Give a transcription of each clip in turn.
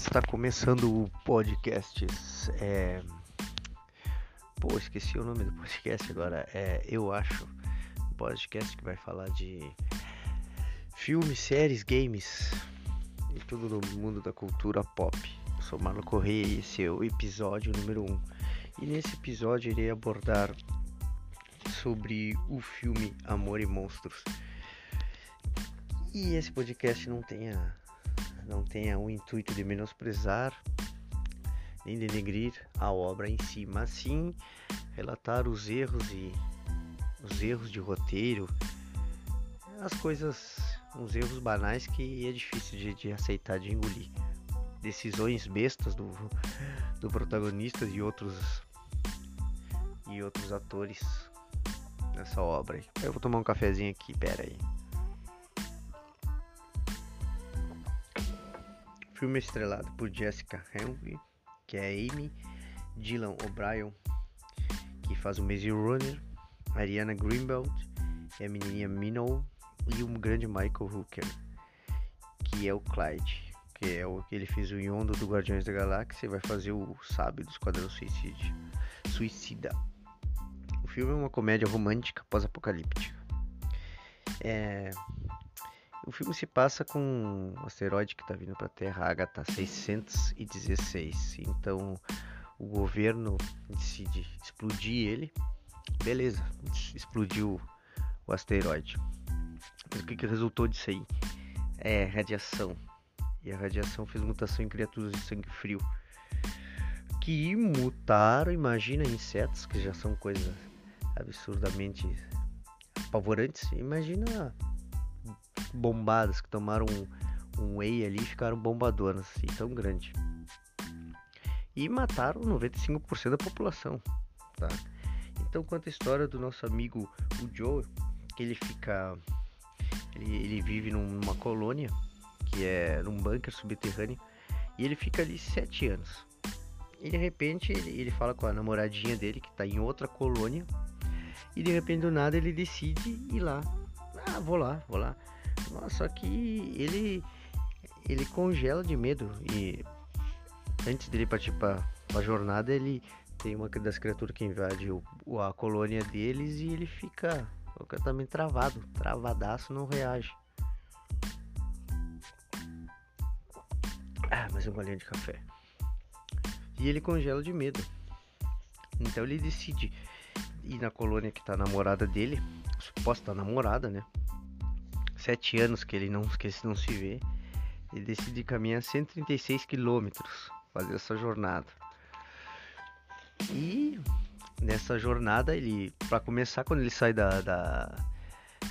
Está começando o podcast. É... Pô, esqueci o nome do podcast agora. É, eu acho. Um podcast que vai falar de filmes, séries, games e tudo no mundo da cultura pop. Eu sou Marlon Correia e esse é o episódio número 1. Um. E nesse episódio irei abordar sobre o filme Amor e Monstros. E esse podcast não tenha não tenha o intuito de menosprezar nem denegrir a obra em si, mas sim relatar os erros e os erros de roteiro, as coisas, uns erros banais que é difícil de, de aceitar, de engolir. Decisões bestas do, do protagonista e outros e outros atores nessa obra. Eu vou tomar um cafezinho aqui, pera aí. Filme é estrelado por Jessica Henry, que é Amy, Dylan O'Brien, que faz o Maze Runner, Ariana Greenbelt, é a menininha Minnow, e o grande Michael Hooker, que é o Clyde, que é o que ele fez o Yondo do Guardiões da Galáxia e vai fazer o Sábio do Esquadrão Suicídio, Suicida. O filme é uma comédia romântica pós-apocalíptica. É, o filme se passa com um asteroide que está vindo para a Terra, Agatha 616. Então o governo decide explodir ele. Beleza, explodiu o asteroide. Mas o que, que resultou disso aí? É radiação. E a radiação fez mutação em criaturas de sangue frio. Que mutaram, imagina, insetos, que já são coisas absurdamente apavorantes. Imagina bombadas, que tomaram um, um whey ali e ficaram bombadonas, assim, tão grande. E mataram 95% da população, tá? Então conta a história do nosso amigo o Joe, que ele fica... Ele, ele vive numa colônia, que é num bunker subterrâneo, e ele fica ali sete anos. E de repente ele, ele fala com a namoradinha dele, que está em outra colônia, e de repente do nada ele decide ir lá. Ah, vou lá, vou lá. Só que ele ele congela de medo e antes dele partir para a jornada ele tem uma das criaturas que invade o, a colônia deles e ele fica completamente travado, travadaço, não reage. Ah, mais um golinho de café. E ele congela de medo. Então ele decide ir na colônia que tá a namorada dele, suposta namorada, né? Sete anos que ele não, que ele não se vê, ele decide caminhar 136 quilômetros, fazer essa jornada. E nessa jornada, ele, para começar, quando ele sai da, da,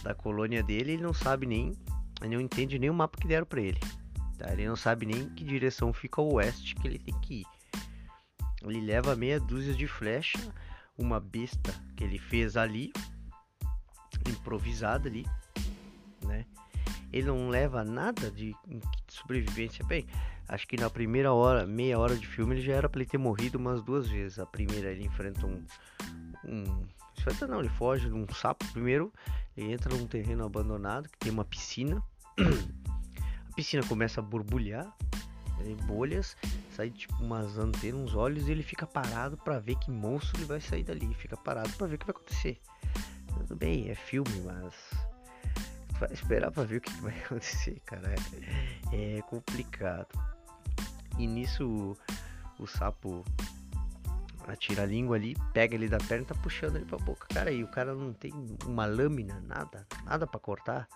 da, colônia dele, ele não sabe nem, ele não entende nem o mapa que deram para ele. Tá? Ele não sabe nem que direção fica o oeste que ele tem que ir. Ele leva meia dúzia de flecha, uma besta que ele fez ali, improvisada ali? Ele não leva nada de sobrevivência. Bem, acho que na primeira hora, meia hora de filme, ele já era para ele ter morrido umas duas vezes. A primeira ele enfrenta um, um enfrenta não, ele foge de um sapo. Primeiro, ele entra num terreno abandonado que tem uma piscina. A piscina começa a borbulhar, bolhas, sai tipo umas antenas, uns olhos e ele fica parado para ver que monstro ele vai sair dali. Fica parado para ver o que vai acontecer. Tudo bem, é filme, mas vai esperar pra ver o que vai acontecer, cara. É, complicado. E nisso o, o, sapo atira a língua ali, pega ele da perna e tá puxando ele pra boca. Cara, e o cara não tem uma lâmina, nada, nada para cortar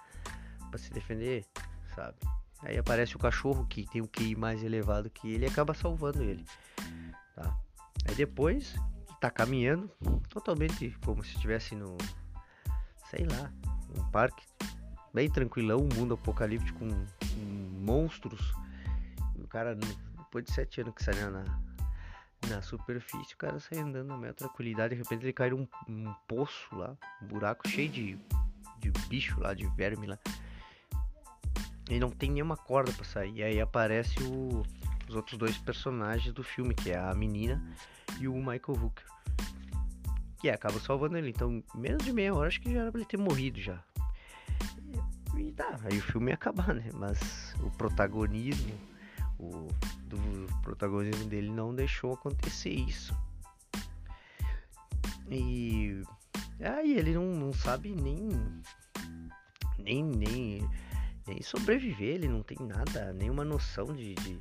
para se defender, sabe? Aí aparece o cachorro que tem um QI mais elevado que ele e acaba salvando ele. Tá? Aí depois tá caminhando totalmente como se estivesse no sei lá, um parque bem tranquilão, um mundo apocalíptico com, monstros. O cara, depois de sete anos que sai na, na superfície, o cara sai andando na maior tranquilidade. De repente ele cai num um poço lá, um buraco cheio de, de bicho lá, de verme lá. E não tem nenhuma corda para sair. E aí aparece o, os outros dois personagens do filme, que é a menina e o Michael Hooker. Que acaba salvando ele. Então, menos de meia hora, acho que já era pra ele ter morrido já. E tá, aí o filme ia acabar, né? Mas o protagonismo o, do protagonismo dele não deixou acontecer isso. E aí ele não, não sabe nem nem, nem nem sobreviver, ele não tem nada, nenhuma noção de, de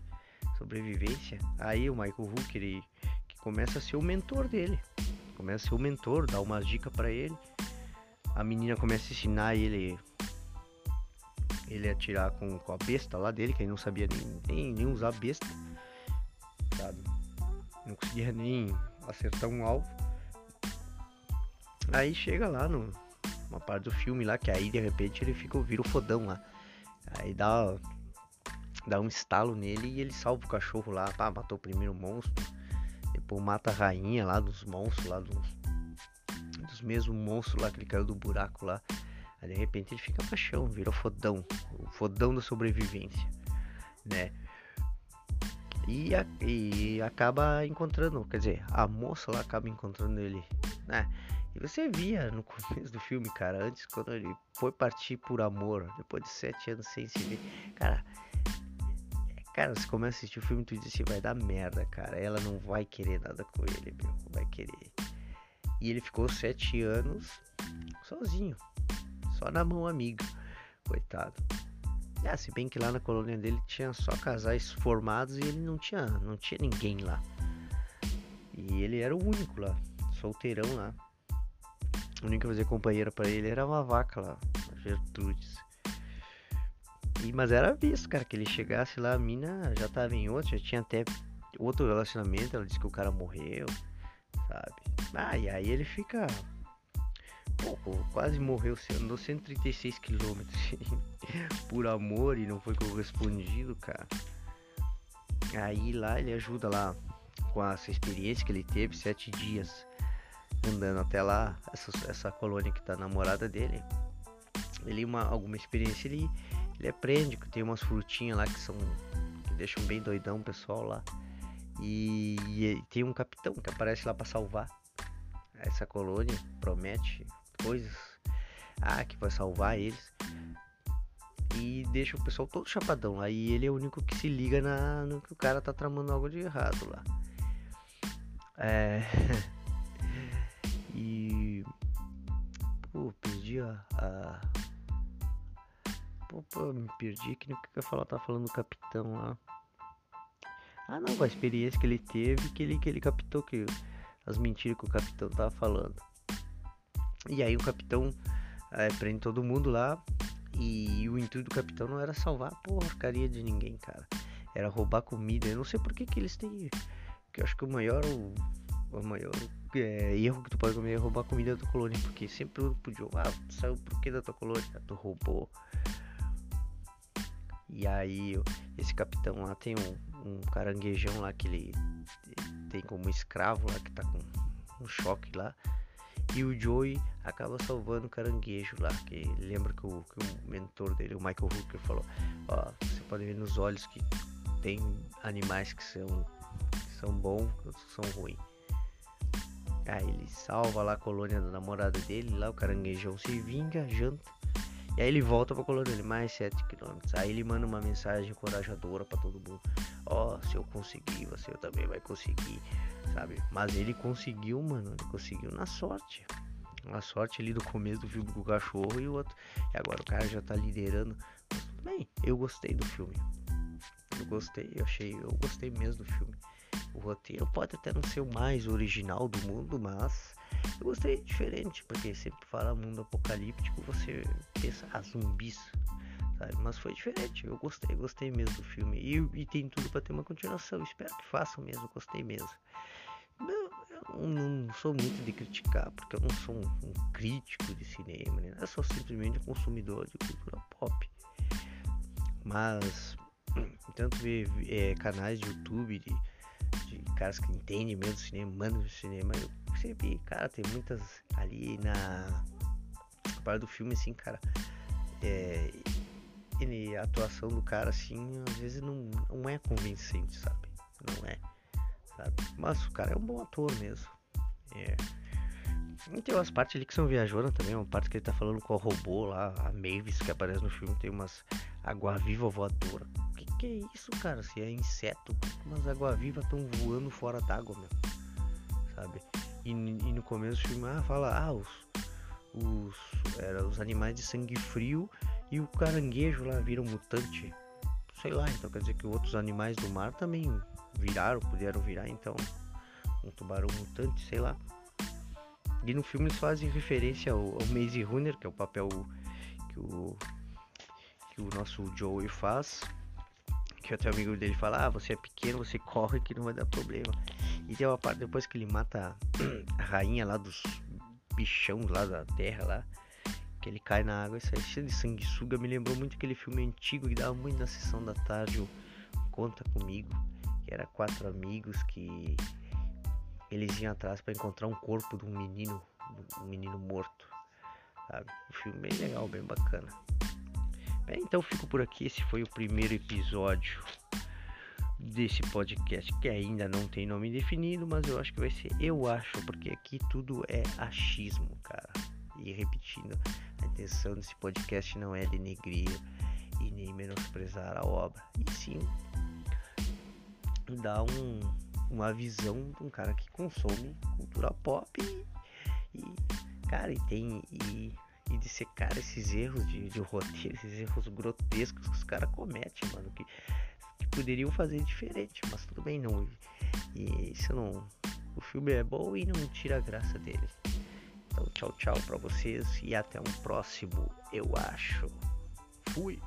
sobrevivência. Aí o Michael Hulk ele, que começa a ser o mentor dele, começa a ser o mentor, dá umas dicas para ele. A menina começa a ensinar ele ele a tirar com, com a besta lá dele, que ele não sabia nem, nem, nem usar besta, sabe? Não conseguia nem acertar um alvo. Aí chega lá no, uma parte do filme lá, que aí de repente ele fica, vira o fodão lá. Aí dá, dá um estalo nele e ele salva o cachorro lá, pá, matou o primeiro monstro. Depois mata a rainha lá dos monstros lá, dos, dos mesmos monstros lá que ele caiu do buraco lá. Aí de repente ele fica paixão, vira o fodão, o fodão da sobrevivência, né? E, a, e acaba encontrando, quer dizer, a moça lá acaba encontrando ele, né? E você via no começo do filme, cara, antes quando ele foi partir por amor, depois de sete anos sem se ver, cara. Cara, você começa a assistir o filme e tu diz assim, vai dar merda, cara. Ela não vai querer nada com ele, meu. Vai querer. E ele ficou sete anos sozinho. Só na mão amiga. Coitado. Ah, se bem que lá na colônia dele tinha só casais formados e ele não tinha, não tinha ninguém lá. E ele era o único lá, solteirão lá. A única fazer companheira para ele era uma vaca lá, a Gertrudes. E, mas era visto, cara, que ele chegasse lá, a mina já tava em outro, já tinha até outro relacionamento, ela disse que o cara morreu, sabe? Ah, e aí ele fica. Quase morreu, andou 136 quilômetros por amor e não foi correspondido, cara. Aí lá ele ajuda lá com essa experiência que ele teve, sete dias andando até lá, essa, essa colônia que tá namorada dele, ele uma alguma experiência ele ele aprende que tem umas frutinhas lá que são que deixam bem doidão o pessoal lá. E, e tem um capitão que aparece lá para salvar essa colônia, promete coisas, ah, que vai salvar eles. E deixa o pessoal todo chapadão. Aí ele é o único que se liga na, no que o cara tá tramando algo de errado lá. É. E. Pô, perdi a. a... Pô, me perdi que nem o que eu ia falar, tava falando do capitão lá. Ah não, a experiência que ele teve, que ele, que ele captou que as mentiras que o capitão tava falando. E aí o capitão é, prende todo mundo lá. E o intuito do capitão não era salvar a porcaria de ninguém, cara. Era roubar comida. Eu não sei por que, que eles têm. Que eu acho que o maior. O, o maior é, erro que tu pode comer é roubar comida da colônia. Porque sempre podia. Ah, saiu por que da tua colônia? Tu roubou. E aí, esse capitão lá tem um, um caranguejão lá que ele tem como escravo lá que tá com um choque lá. E o Joey acaba salvando o caranguejo lá. Que lembra que o, que o mentor dele, o Michael Hooker, falou: Ó, você pode ver nos olhos que tem animais que são, que são bons, outros que são ruins. Aí ele salva lá a colônia da namorada dele, lá o caranguejão se vinga, janta. E aí ele volta pra colônia dele, mais 7 km. Aí ele manda uma mensagem encorajadora para todo mundo. Ó, oh, se eu conseguir, você também vai conseguir, sabe? Mas ele conseguiu, mano, ele conseguiu na sorte. Na sorte ali do começo do filme com o cachorro e o outro. E agora o cara já tá liderando. Mas tudo bem, eu gostei do filme. Eu gostei, eu achei, eu gostei mesmo do filme. O roteiro pode até não ser o mais original do mundo, mas eu gostei diferente, porque sempre fala mundo apocalíptico, você pensa, ah, zumbis, sabe? Mas foi diferente, eu gostei, gostei mesmo do filme. E, e tem tudo para ter uma continuação, espero que façam mesmo, gostei mesmo. Não, sou muito de criticar, porque eu não sou um, um crítico de cinema, né? Eu sou simplesmente um consumidor de cultura pop. Mas, tanto ver é, canais de YouTube de de caras que entendem mesmo cinema, mandam cinema. Eu percebi, cara, tem muitas ali na parte do filme, assim, cara. É, a atuação do cara, assim, às vezes não, não é convincente, sabe? Não é, sabe? Mas o cara é um bom ator mesmo. É. E tem umas partes ali que são viajonas também, uma parte que ele tá falando com o robô lá, a Mavis que aparece no filme, tem umas água viva voadora. Que que é isso, cara? Se é inseto, umas água-viva estão voando fora d'água, meu. Sabe? E, e, no começo do filme, ah, fala, ah, os, os, era, os animais de sangue frio e o caranguejo lá viram mutante. Sei lá, então quer dizer que outros animais do mar também viraram, puderam virar, então um tubarão mutante, sei lá. E no filme eles fazem referência ao, ao Maze Runner, que é o papel que o, que o nosso Joey faz. Que até o amigo dele fala, ah, você é pequeno, você corre que não vai dar problema. E tem uma parte depois que ele mata a rainha lá dos bichão lá da terra lá. Que ele cai na água e sai cheio de sanguessuga. Me lembrou muito aquele filme antigo que dava muito na sessão da tarde, o Conta Comigo. Era quatro amigos que eles iam atrás para encontrar um corpo de um menino, um menino morto. Sabe? Um filme bem legal, bem bacana. Bem, então fico por aqui. Esse foi o primeiro episódio desse podcast que ainda não tem nome definido, mas eu acho que vai ser eu acho, porque aqui tudo é achismo, cara. E repetindo, a intenção desse podcast não é denegrir e nem menosprezar a obra, e sim dar um, uma visão de um cara que consome cultura pop e, e cara, e tem e, e dissecar esses erros de, de roteiro, esses erros grotescos que os caras cometem, mano, que, que, poderiam fazer diferente, mas tudo bem, não. E isso não. O filme é bom e não tira a graça dele. Então, tchau, tchau pra vocês e até um próximo, eu acho. Fui!